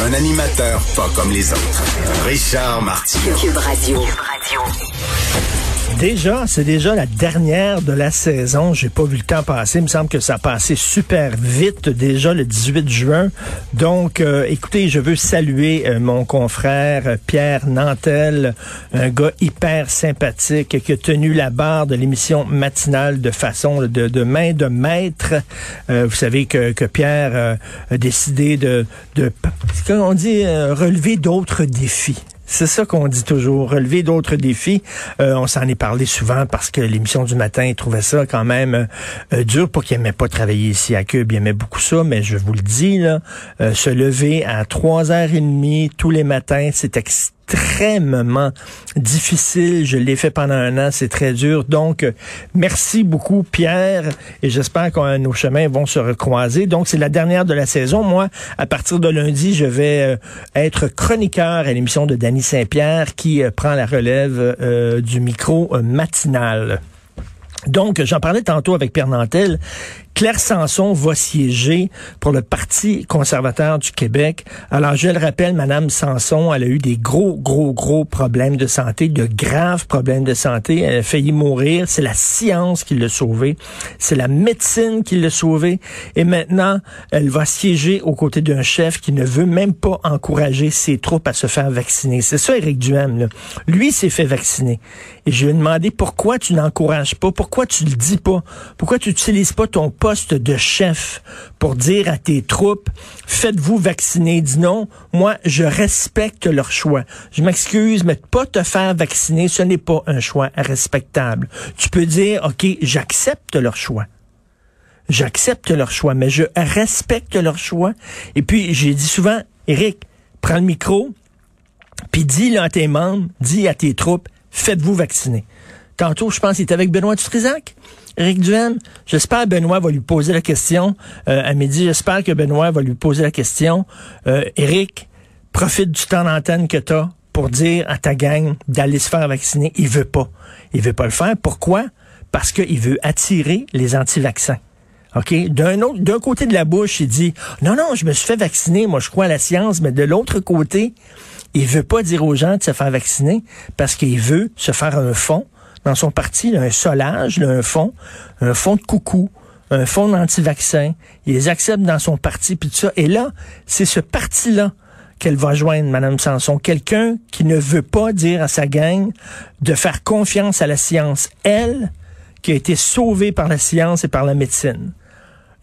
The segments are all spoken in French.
Un animateur pas comme les autres. Richard Martineau. Cube Radio. Déjà, c'est déjà la dernière de la saison. J'ai pas vu le temps passer. Il me semble que ça a passé super vite déjà le 18 juin. Donc, euh, écoutez, je veux saluer euh, mon confrère euh, Pierre Nantel, un gars hyper sympathique qui a tenu la barre de l'émission matinale de façon de, main de maître. Vous savez que, que Pierre a décidé de, de on dit, relever d'autres défis. C'est ça qu'on dit toujours, relever d'autres défis. Euh, on s'en est parlé souvent parce que l'émission du matin trouvait ça quand même euh, dur pour qu'il aimait pas travailler ici à Cube. Il aimait beaucoup ça, mais je vous le dis, là, euh, se lever à 3h30 tous les matins, c'est extrêmement difficile. Je l'ai fait pendant un an, c'est très dur. Donc, euh, merci beaucoup Pierre et j'espère que nos chemins vont se recroiser. Donc, c'est la dernière de la saison. Moi, à partir de lundi, je vais euh, être chroniqueur à l'émission de Danny Saint-Pierre qui euh, prend la relève euh, du micro euh, matinal. Donc, j'en parlais tantôt avec Pierre Nantel. Claire Sanson va siéger pour le Parti conservateur du Québec. Alors, je le rappelle, Madame Sanson, elle a eu des gros, gros, gros problèmes de santé, de graves problèmes de santé. Elle a failli mourir. C'est la science qui l'a sauvée. C'est la médecine qui l'a sauvée. Et maintenant, elle va siéger aux côtés d'un chef qui ne veut même pas encourager ses troupes à se faire vacciner. C'est ça, Éric Duhem. Là. Lui s'est fait vacciner. Et je lui ai demandé pourquoi tu n'encourages pas, pourquoi tu le dis pas, pourquoi tu n'utilises pas ton de chef pour dire à tes troupes, faites-vous vacciner. Dis non, moi, je respecte leur choix. Je m'excuse, mais pas te faire vacciner, ce n'est pas un choix respectable. Tu peux dire, OK, j'accepte leur choix. J'accepte leur choix, mais je respecte leur choix. Et puis, j'ai dit souvent, Eric, prends le micro, puis dis là, à tes membres, dis à tes troupes, faites-vous vacciner. Tantôt, je pense qu'il était avec Benoît Dutrisac. Éric Duhem, j'espère que Benoît va lui poser la question euh, à midi. J'espère que Benoît va lui poser la question. Euh, Éric, profite du temps d'antenne que tu as pour dire à ta gang d'aller se faire vacciner. Il veut pas. Il veut pas le faire. Pourquoi? Parce qu'il veut attirer les anti-vaccins. OK? D'un autre, d'un côté de la bouche, il dit, non, non, je me suis fait vacciner. Moi, je crois à la science. Mais de l'autre côté, il veut pas dire aux gens de se faire vacciner parce qu'il veut se faire un fond son parti, là, un solage, là, un fond, un fond de coucou, un fond d'anti-vaccin. Il les accepte dans son parti, puis tout ça. Et là, c'est ce parti-là qu'elle va joindre, Madame Sanson. Quelqu'un qui ne veut pas dire à sa gang de faire confiance à la science. Elle, qui a été sauvée par la science et par la médecine.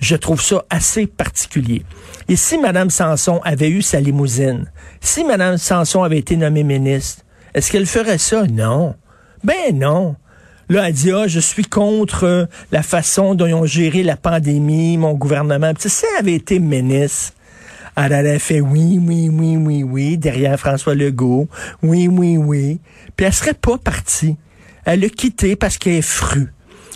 Je trouve ça assez particulier. Et si Mme Sanson avait eu sa limousine, si Mme Sanson avait été nommée ministre, est-ce qu'elle ferait ça? Non. Ben non. Là, elle dit, ah, je suis contre euh, la façon dont ils ont géré la pandémie, mon gouvernement. Puis, si elle avait été ministre, elle aurait fait oui, oui, oui, oui, oui, derrière François Legault. Oui, oui, oui. Puis, elle serait pas partie. Elle a quitté parce qu'elle est frue.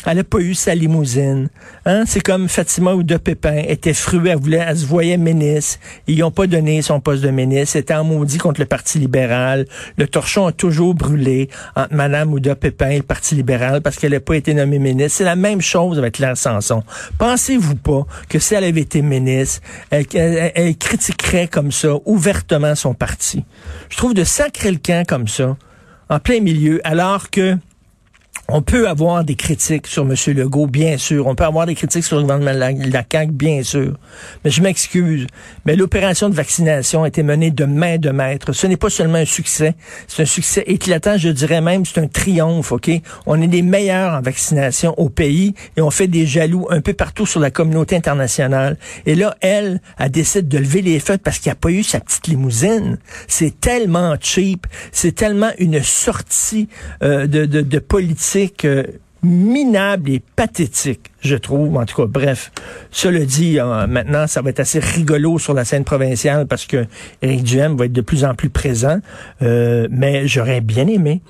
Elle n'a pas eu sa limousine. Hein? C'est comme Fatima ou de Pépin était fruée, elle, voulait, elle se voyait ministre. Ils n'ont pas donné son poste de ministre. C'était en maudit contre le Parti libéral. Le torchon a toujours brûlé entre Madame Ouda Pépin et le Parti libéral parce qu'elle n'a pas été nommée ministre. C'est la même chose avec Claire Sanson. Pensez-vous pas que si elle avait été ministre, elle, elle- elle critiquerait comme ça ouvertement son parti? Je trouve de sacrer le camp comme ça, en plein milieu, alors que on peut avoir des critiques sur M. Legault, bien sûr. On peut avoir des critiques sur le gouvernement de la, CAQ, bien sûr. Mais je m'excuse. Mais l'opération de vaccination a été menée de main de maître. Ce n'est pas seulement un succès, c'est un succès éclatant. Je dirais même, c'est un triomphe, OK? On est les meilleurs en vaccination au pays et on fait des jaloux un peu partout sur la communauté internationale. Et là, elle, a décidé de lever les feux parce qu'il n'y a pas eu sa petite limousine. C'est tellement cheap. C'est tellement une sortie euh, de, de, de politique minable et pathétique, je trouve. En tout cas, bref. Cela dit, euh, maintenant, ça va être assez rigolo sur la scène provinciale parce que Éric Duhem va être de plus en plus présent. Euh, mais j'aurais bien aimé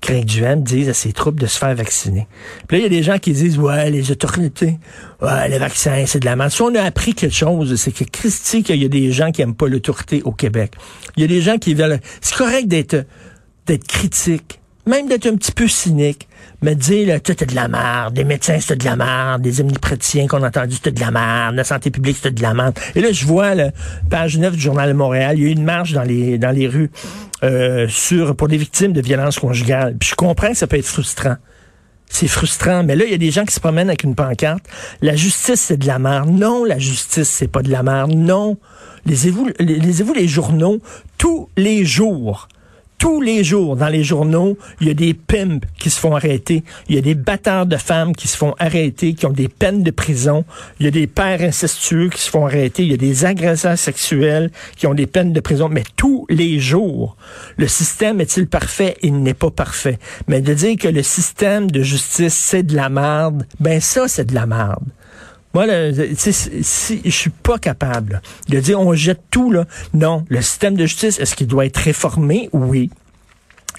qu'Éric Duhem dise à ses troupes de se faire vacciner. Puis là, il y a des gens qui disent, ouais, les autorités, ouais, les vaccins, c'est de la merde. Si on a appris quelque chose, c'est que Christy, qu'il y a des gens qui aiment pas l'autorité au Québec. Il y a des gens qui veulent... C'est correct d'être critique, même d'être un petit peu cynique, me dire, là, tout est de la merde, des médecins, c'est de la merde, des omnipréticiens qu'on a entendu, c'est de la merde, la santé publique, c'est de la merde. Et là, je vois, là, page 9 du Journal de Montréal, il y a eu une marche dans les, dans les rues euh, sur pour des victimes de violences conjugales. Puis je comprends que ça peut être frustrant. C'est frustrant, mais là, il y a des gens qui se promènent avec une pancarte. La justice, c'est de la merde. Non, la justice, c'est pas de la merde. Non. Lisez-vous, lisez-vous les journaux tous les jours tous les jours dans les journaux, il y a des pimps qui se font arrêter, il y a des batteurs de femmes qui se font arrêter, qui ont des peines de prison, il y a des pères incestueux qui se font arrêter, il y a des agresseurs sexuels qui ont des peines de prison, mais tous les jours. Le système est-il parfait? Il n'est pas parfait. Mais de dire que le système de justice, c'est de la merde, ben ça, c'est de la merde. Moi, si, je suis pas capable de dire on jette tout. Là. Non, le système de justice, est-ce qu'il doit être réformé? Oui.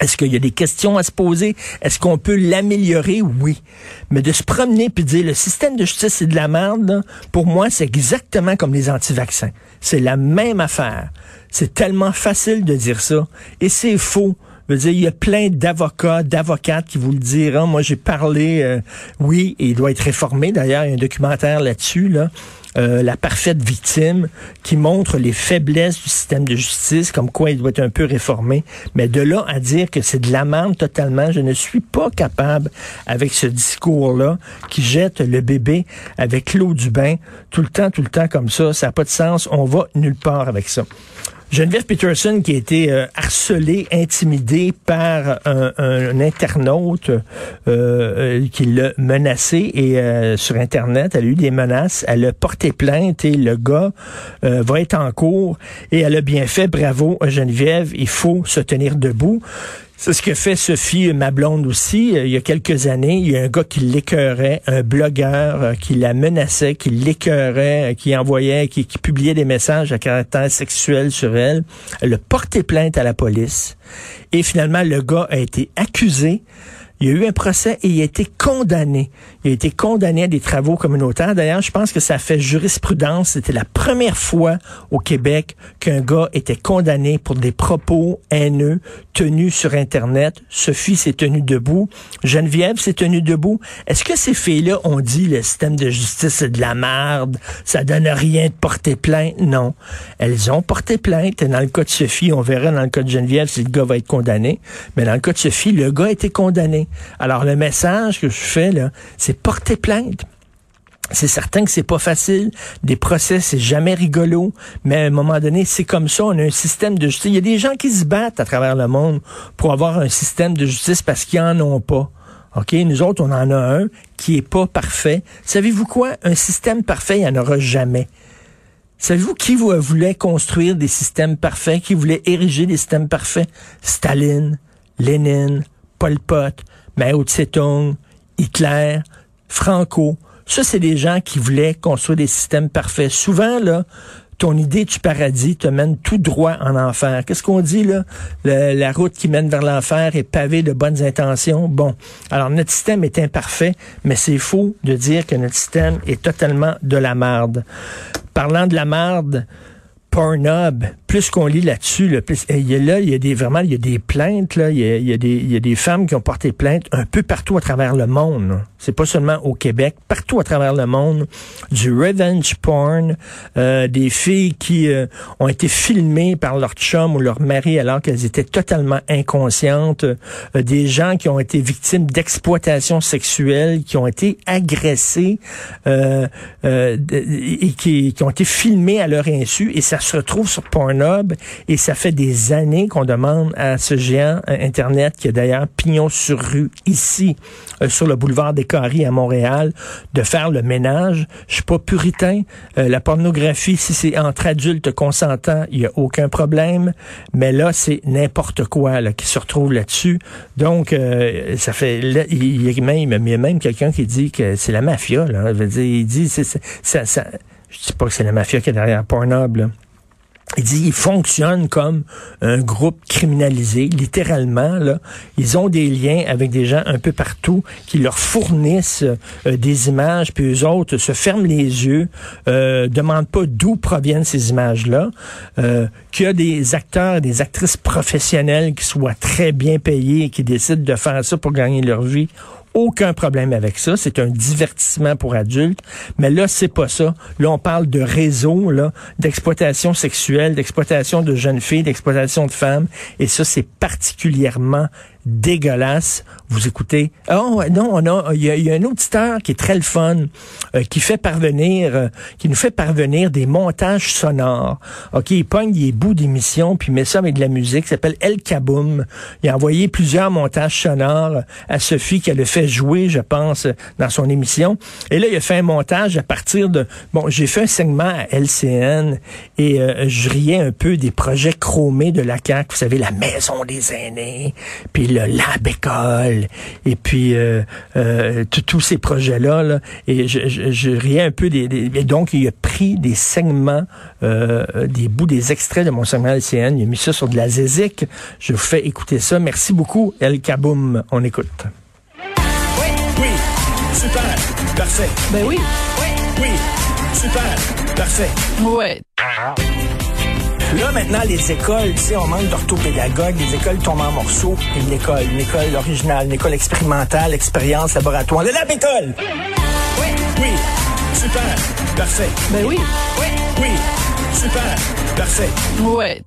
Est-ce qu'il y a des questions à se poser? Est-ce qu'on peut l'améliorer? Oui. Mais de se promener puis de dire le système de justice c'est de la merde, pour moi, c'est exactement comme les anti-vaccins. C'est la même affaire. C'est tellement facile de dire ça. Et c'est faux. Je veux dire, il y a plein d'avocats, d'avocates qui vous le diront. Moi, j'ai parlé, euh, oui, il doit être réformé. D'ailleurs, il y a un documentaire là-dessus, là. Euh, la parfaite victime, qui montre les faiblesses du système de justice, comme quoi il doit être un peu réformé. Mais de là à dire que c'est de l'amende totalement, je ne suis pas capable avec ce discours-là qui jette le bébé avec l'eau du bain tout le temps, tout le temps comme ça. Ça n'a pas de sens. On va nulle part avec ça. Geneviève Peterson qui a été euh, harcelée, intimidée par un, internaute euh, euh, qui l'a menacé et sur Internet, elle a eu des menaces, elle a porté plainte et le gars va être en cours et elle a bien fait, bravo Geneviève, il faut se tenir debout. C'est ce que fait Sophie, ma blonde aussi. Euh, il y a quelques années, il y a un gars qui l'écœurait, un blogueur euh, qui la menaçait, qui l'écœurait, euh, qui envoyait, qui, qui, publiait des messages à caractère sexuel sur elle. Elle a porté plainte à la police. Et finalement, le gars a été accusé il y a eu un procès et il a été condamné. Il a été condamné à des travaux communautaires. D'ailleurs, je pense que ça fait jurisprudence. C'était la première fois au Québec qu'un gars était condamné pour des propos haineux tenus sur Internet. Sophie s'est tenue debout. Geneviève s'est tenue debout. Est-ce que ces filles-là ont dit le système de justice c'est de la merde, ça donne rien de porter plainte? Non. Elles ont porté plainte. Dans le cas de Sophie, on verra dans le cas de Geneviève si le gars va être condamné. Mais dans le cas de Sophie, le gars a été condamné. Alors, le message que je fais, là, c'est porter plainte. C'est certain que c'est pas facile. Des procès, c'est jamais rigolo. Mais à un moment donné, c'est comme ça. On a un système de justice. Il y a des gens qui se battent à travers le monde pour avoir un système de justice parce qu'ils en ont pas. OK? Nous autres, on en a un qui est pas parfait. Savez-vous quoi? Un système parfait, il n'y en aura jamais. Savez-vous qui voulait construire des systèmes parfaits, qui voulait ériger des systèmes parfaits? Staline, Lénine, Pol Pot, Mao Tse-tung, Hitler, Franco. Ça, c'est des gens qui voulaient construire des systèmes parfaits. Souvent, là, ton idée du paradis te mène tout droit en enfer. Qu'est-ce qu'on dit là? la route qui mène vers l'enfer est pavée de bonnes intentions. Bon, alors notre système est imparfait, mais c'est faux de dire que notre système est totalement de la marde. Parlant de la marde, Pornhub, plus qu'on lit là-dessus, le plus il y a là, il y a des vraiment, il y a des plaintes là, il y a, il y a des il y a des femmes qui ont porté plainte un peu partout à travers le monde. C'est pas seulement au Québec, partout à travers le monde, du revenge porn, euh, des filles qui euh, ont été filmées par leur chum ou leur mari alors qu'elles étaient totalement inconscientes, euh, des gens qui ont été victimes d'exploitation sexuelle, qui ont été agressés euh, et qui, qui ont été filmés à leur insu et ça se retrouve sur Pornhub et ça fait des années qu'on demande à ce géant Internet qui a d'ailleurs pignon sur rue ici sur le boulevard des Carré à Montréal de faire le ménage. Je suis pas puritain. Euh, la pornographie, si c'est entre adultes consentants, il y a aucun problème. Mais là, c'est n'importe quoi là, qui se retrouve là-dessus. Donc, euh, ça fait. il, y a même, quelqu'un qui dit que c'est la mafia. Là. il dit, c'est, ça, ça, je dis pas que c'est la mafia qui est derrière Pornhub. Là. Il dit, ils fonctionnent comme un groupe criminalisé, littéralement. Là. Ils ont des liens avec des gens un peu partout qui leur fournissent euh, des images, puis eux autres se ferment les yeux, euh, demandent pas d'où proviennent ces images-là, euh, qu'il y a des acteurs des actrices professionnels qui soient très bien payés et qui décident de faire ça pour gagner leur vie aucun problème avec ça. C'est un divertissement pour adultes. Mais là, c'est pas ça. Là, on parle de réseau, là, d'exploitation sexuelle, d'exploitation de jeunes filles, d'exploitation de femmes. Et ça, c'est particulièrement dégueulasse. Vous écoutez. Oh non, on a il y, a, un auditeur qui est très le fun, euh, qui fait parvenir, euh, qui nous fait parvenir des montages sonores. Ok, il pogne des bouts d'émissions puis met ça avec de la musique. Il s'appelle El Kaboum. Il a envoyé plusieurs montages sonores à Sophie qui a le fait jouer, je pense, dans son émission. Et là, il a fait un montage à partir de bon, j'ai fait un segment à LCN et euh, je riais un peu des projets chromés de la CAQ. Vous savez, la maison des aînés, le lab école, et puis euh, euh, tous ces projets-là. Et je, je, riais un peu des, Et donc, il a pris des segments, euh, des bouts, des extraits de mon segment LCN. Il a mis ça sur de la zézique. Je vous fais écouter ça. Merci beaucoup, El Kaboum. On écoute. Oui, oui, super, parfait. Ben oui. Oui, oui, super, parfait. Ouais. Là, maintenant, les écoles, tu sais, on manque d'orthopédagogues, les écoles tombent en morceaux. Une école, une école originale, une école expérimentale, expérience, laboratoire. Le lab école! Oui, oui, super, parfait. Ben oui. Oui, oui, super, parfait. Ouais.